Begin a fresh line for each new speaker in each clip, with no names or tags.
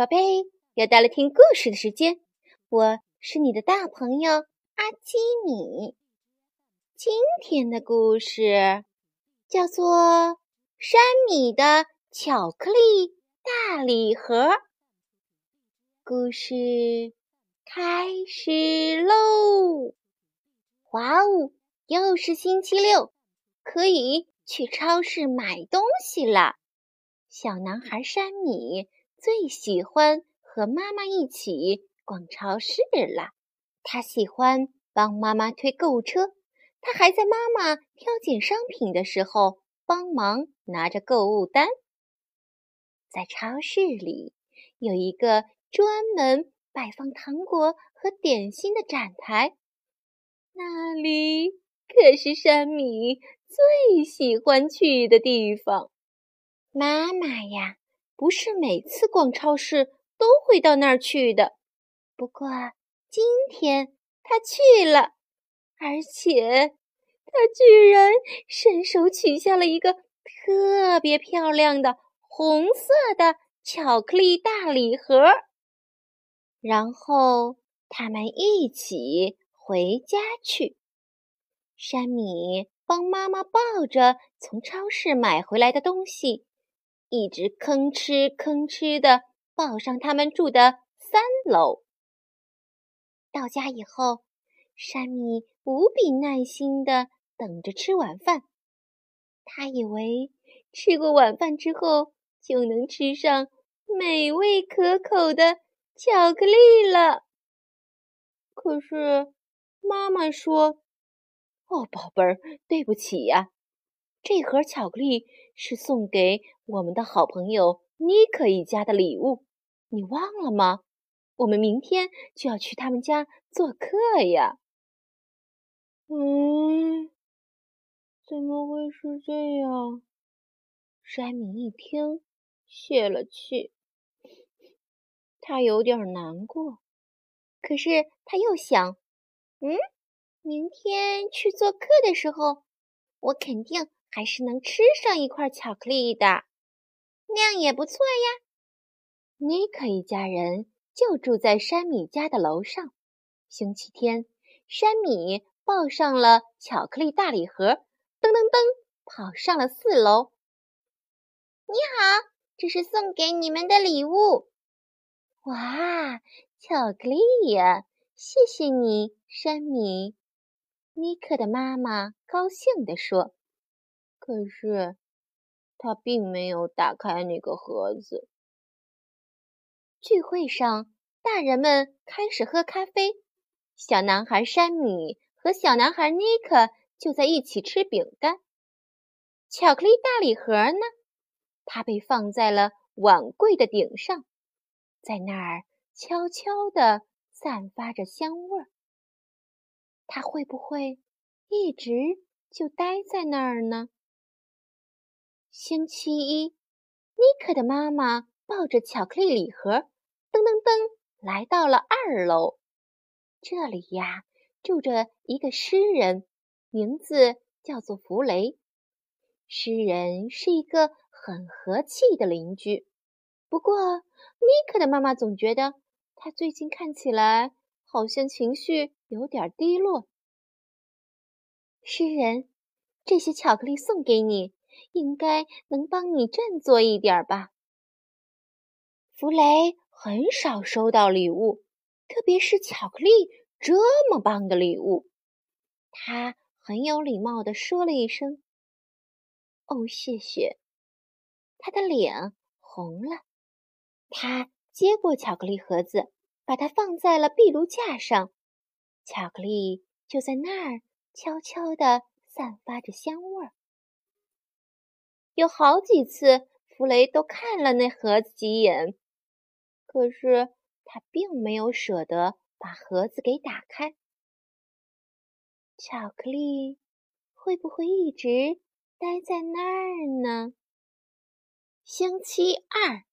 宝贝，又到了听故事的时间，我是你的大朋友阿基米。今天的故事叫做《山米的巧克力大礼盒》。故事开始喽！哇哦，又是星期六，可以去超市买东西了。小男孩山米。最喜欢和妈妈一起逛超市了。他喜欢帮妈妈推购物车，他还在妈妈挑拣商品的时候帮忙拿着购物单。在超市里有一个专门摆放糖果和点心的展台，那里可是山米最喜欢去的地方。妈妈呀！不是每次逛超市都会到那儿去的，不过今天他去了，而且他居然伸手取下了一个特别漂亮的红色的巧克力大礼盒，然后他们一起回家去。山米帮妈妈抱着从超市买回来的东西。一直吭哧吭哧的抱上他们住的三楼。到家以后，山米无比耐心的等着吃晚饭。他以为吃过晚饭之后就能吃上美味可口的巧克力了。可是妈妈说：“哦，宝贝儿，对不起呀。”这盒巧克力是送给我们的好朋友妮可一家的礼物，你忘了吗？我们明天就要去他们家做客呀。
嗯，怎么会是这样？
山米一听，泄了气，他有点难过。可是他又想，嗯，明天去做客的时候，我肯定。还是能吃上一块巧克力的，那样也不错呀。尼克一家人就住在山米家的楼上。星期天，山米抱上了巧克力大礼盒，噔噔噔，跑上了四楼。你好，这是送给你们的礼物。哇，巧克力呀！谢谢你，山米。尼克的妈妈高兴地说。可是，他并没有打开那个盒子。聚会上，大人们开始喝咖啡，小男孩山米和小男孩尼克就在一起吃饼干。巧克力大礼盒呢？它被放在了碗柜的顶上，在那儿悄悄地散发着香味儿。它会不会一直就待在那儿呢？星期一，尼克的妈妈抱着巧克力礼盒，噔噔噔来到了二楼。这里呀，住着一个诗人，名字叫做弗雷。诗人是一个很和气的邻居，不过尼克的妈妈总觉得他最近看起来好像情绪有点低落。诗人，这些巧克力送给你。应该能帮你振作一点吧。弗雷很少收到礼物，特别是巧克力这么棒的礼物。他很有礼貌地说了一声：“哦，谢谢。”他的脸红了。他接过巧克力盒子，把它放在了壁炉架上。巧克力就在那儿悄悄地散发着香味儿。有好几次，弗雷都看了那盒子几眼，可是他并没有舍得把盒子给打开。巧克力会不会一直待在那儿呢？星期二，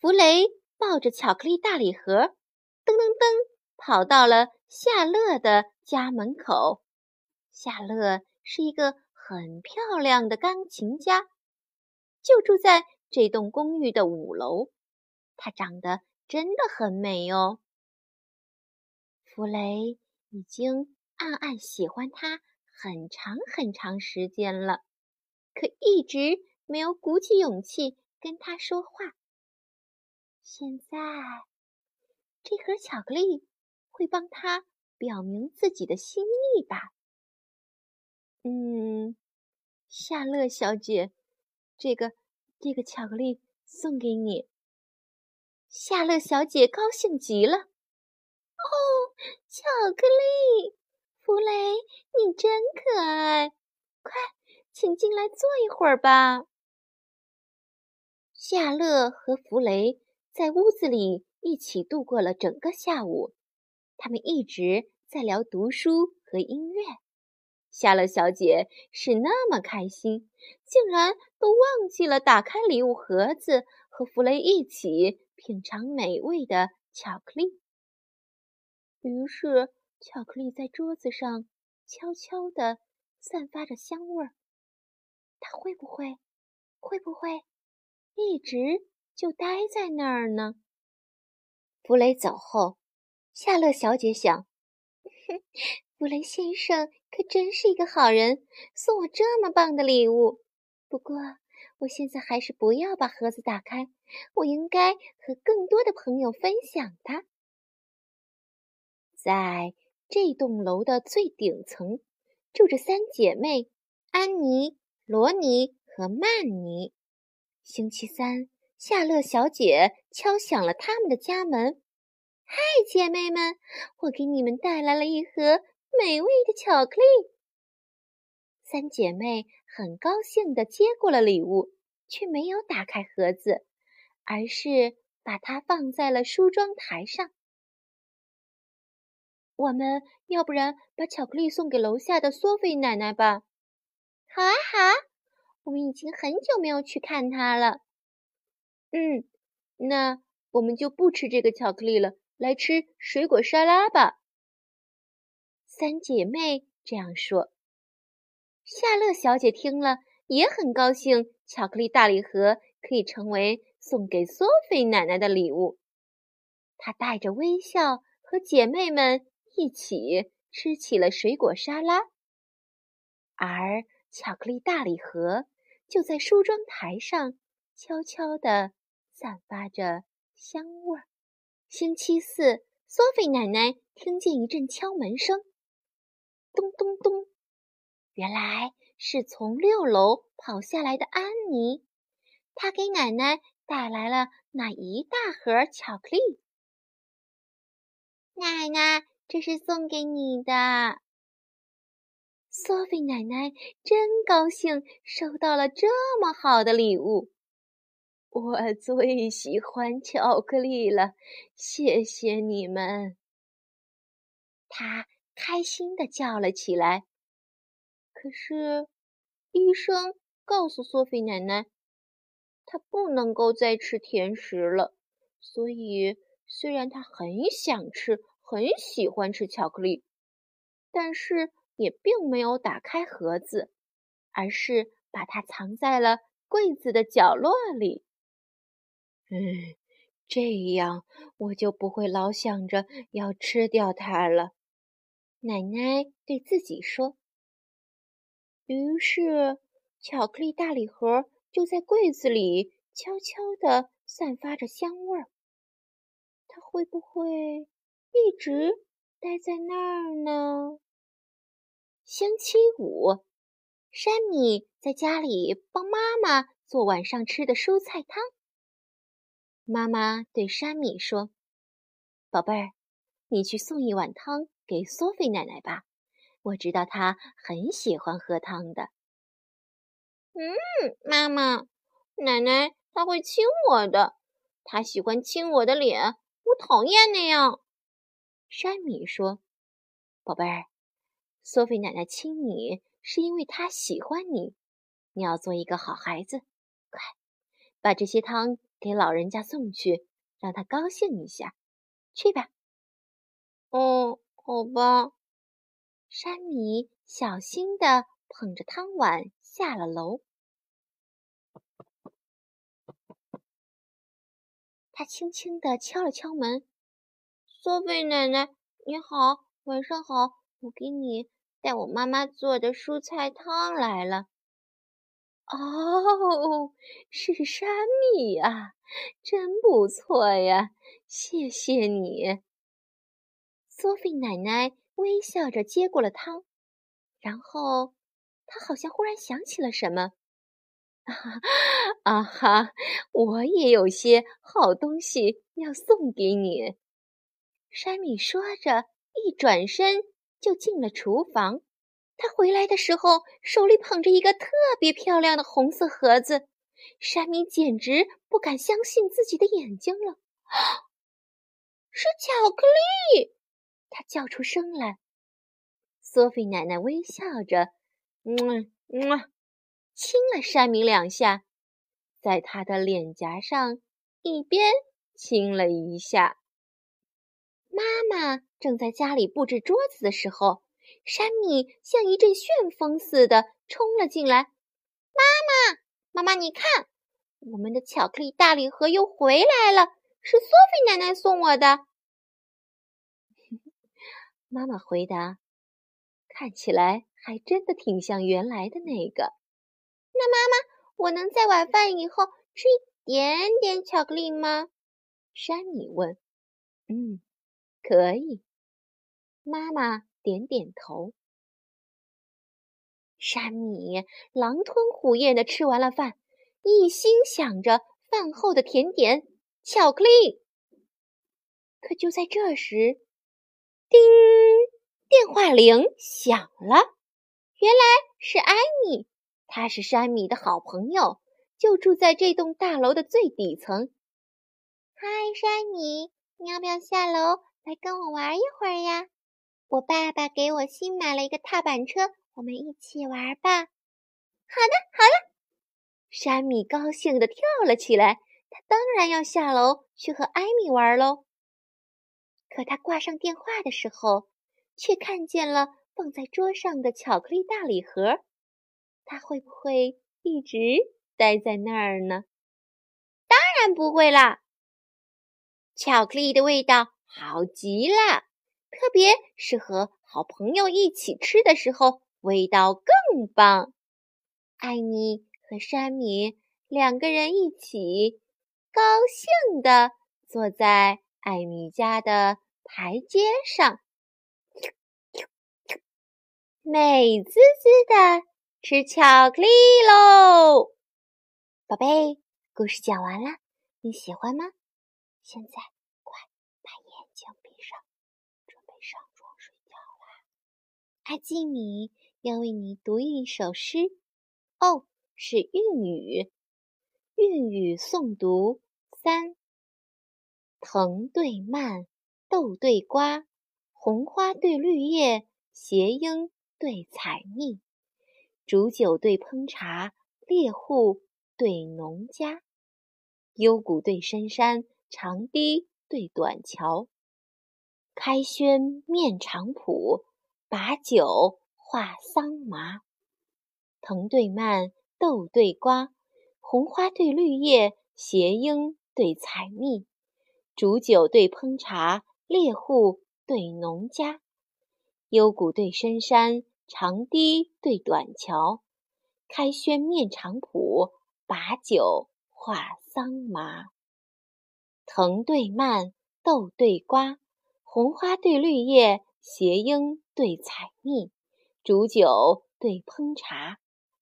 弗雷抱着巧克力大礼盒，噔噔噔跑到了夏乐的家门口。夏乐是一个很漂亮的钢琴家。就住在这栋公寓的五楼，她长得真的很美哦。弗雷已经暗暗喜欢她很长很长时间了，可一直没有鼓起勇气跟他说话。现在，这盒巧克力会帮他表明自己的心意吧？嗯，夏乐小姐，这个这个巧克力送给你。夏乐小姐高兴极了。哦，巧克力，弗雷，你真可爱！快，请进来坐一会儿吧。夏乐和弗雷在屋子里一起度过了整个下午，他们一直在聊读书和音乐。夏乐小姐是那么开心，竟然都忘记了打开礼物盒子，和弗雷一起品尝美味的巧克力。于是，巧克力在桌子上悄悄地散发着香味儿。它会不会，会不会一直就待在那儿呢？弗雷走后，夏乐小姐想：“哼，弗雷先生可真是一个好人，送我这么棒的礼物。不过，我现在还是不要把盒子打开，我应该和更多的朋友分享它。”在这栋楼的最顶层，住着三姐妹：安妮、罗尼和曼妮。星期三，夏乐小姐敲响了他们的家门。“嗨，姐妹们，我给你们带来了一盒美味的巧克力。”三姐妹很高兴地接过了礼物，却没有打开盒子，而是把它放在了梳妆台上。我们要不然把巧克力送给楼下的索菲奶奶吧？好啊，好啊！我们已经很久没有去看她了。嗯，那我们就不吃这个巧克力了，来吃水果沙拉吧。三姐妹这样说。夏乐小姐听了也很高兴，巧克力大礼盒可以成为送给索菲奶奶的礼物。她带着微笑和姐妹们。一起吃起了水果沙拉，而巧克力大礼盒就在梳妆台上悄悄地散发着香味儿。星期四，索菲奶奶听见一阵敲门声，咚咚咚，原来是从六楼跑下来的安妮，她给奶奶带来了那一大盒巧克力。奶奶。这是送给你的，索菲奶奶真高兴收到了这么好的礼物。我最喜欢巧克力了，谢谢你们。她开心的叫了起来。可是，医生告诉索菲奶奶，她不能够再吃甜食了。所以，虽然她很想吃。很喜欢吃巧克力，但是也并没有打开盒子，而是把它藏在了柜子的角落里。嗯，这样我就不会老想着要吃掉它了。奶奶对自己说。于是，巧克力大礼盒就在柜子里悄悄地散发着香味儿。它会不会？一直待在那儿呢。星期五，山米在家里帮妈妈做晚上吃的蔬菜汤。妈妈对山米说：“宝贝儿，你去送一碗汤给索菲奶奶吧，我知道她很喜欢喝汤的。”嗯，妈妈，奶奶她会亲我的，她喜欢亲我的脸，我讨厌那样。山米说：“宝贝儿，索菲奶奶亲你是因为她喜欢你。你要做一个好孩子，快把这些汤给老人家送去，让他高兴一下。去吧。”哦，好吧。山米小心地捧着汤碗下了楼。他轻轻地敲了敲门：“索菲奶奶，你好，晚上好，我给你带我妈妈做的蔬菜汤来了。”哦，是山米啊，真不错呀，谢谢你。索菲奶奶微笑着接过了汤，然后她好像忽然想起了什么，啊哈，啊哈，我也有些好东西要送给你。山米说着，一转身就进了厨房。他回来的时候，手里捧着一个特别漂亮的红色盒子，山米简直不敢相信自己的眼睛了。是巧克力！他叫出声来。索菲奶奶微笑着，嗯嗯，亲了山米两下，在他的脸颊上一边亲了一下。妈妈正在家里布置桌子的时候。山米像一阵旋风似的冲了进来。妈妈，妈妈，你看，我们的巧克力大礼盒又回来了，是索菲奶奶送我的。妈妈回答：“看起来还真的挺像原来的那个。”那妈妈，我能在晚饭以后吃一点点巧克力吗？山米问。“嗯，可以。”妈妈。点点头。山米狼吞虎咽的吃完了饭，一心想着饭后的甜点——巧克力。可就在这时，叮，电话铃响了。原来是艾米，她是山米的好朋友，就住在这栋大楼的最底层。嗨，山米，你要不要下楼来跟我玩一会儿呀？我爸爸给我新买了一个踏板车，我们一起玩吧。好的，好的。山米高兴地跳了起来，他当然要下楼去和艾米玩喽。可他挂上电话的时候，却看见了放在桌上的巧克力大礼盒。他会不会一直待在那儿呢？当然不会啦。巧克力的味道好极了。特别是和好朋友一起吃的时候，味道更棒。艾米和山米两个人一起，高兴地坐在艾米家的台阶上，美滋滋的吃巧克力喽。宝贝，故事讲完了，你喜欢吗？现在快把眼睛闭上，准备上床睡觉啦。阿基米要为你读一首诗，哦，是韵语。韵语诵读三：藤对蔓，豆对瓜，红花对绿叶，斜莺对采蜜，煮酒对烹茶，猎户对农家，幽谷对深山，长堤对短桥，开轩面场圃。把酒话桑麻，藤对蔓，豆对瓜，红花对绿叶，斜莺对采蜜，煮酒对烹茶，猎户对农家，幽谷对深山，长堤对短桥，开轩面场圃，把酒话桑麻。藤对蔓，豆对瓜，红花对绿叶，斜莺。对采蜜，煮酒对烹茶，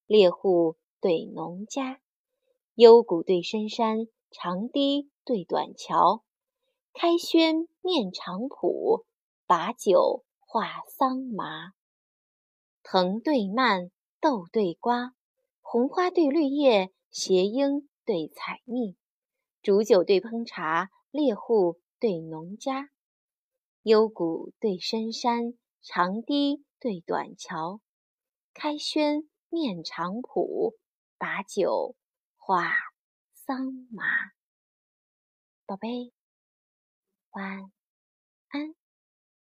猎户对农家，幽谷对深山，长堤对短桥，开轩面场圃，把酒话桑麻。藤对蔓，豆对瓜，红花对绿叶，斜莺对采蜜，煮酒对烹茶，猎户对农家，幽谷对深山。长堤对短桥，开轩面场圃，把酒话桑麻。宝贝，晚安。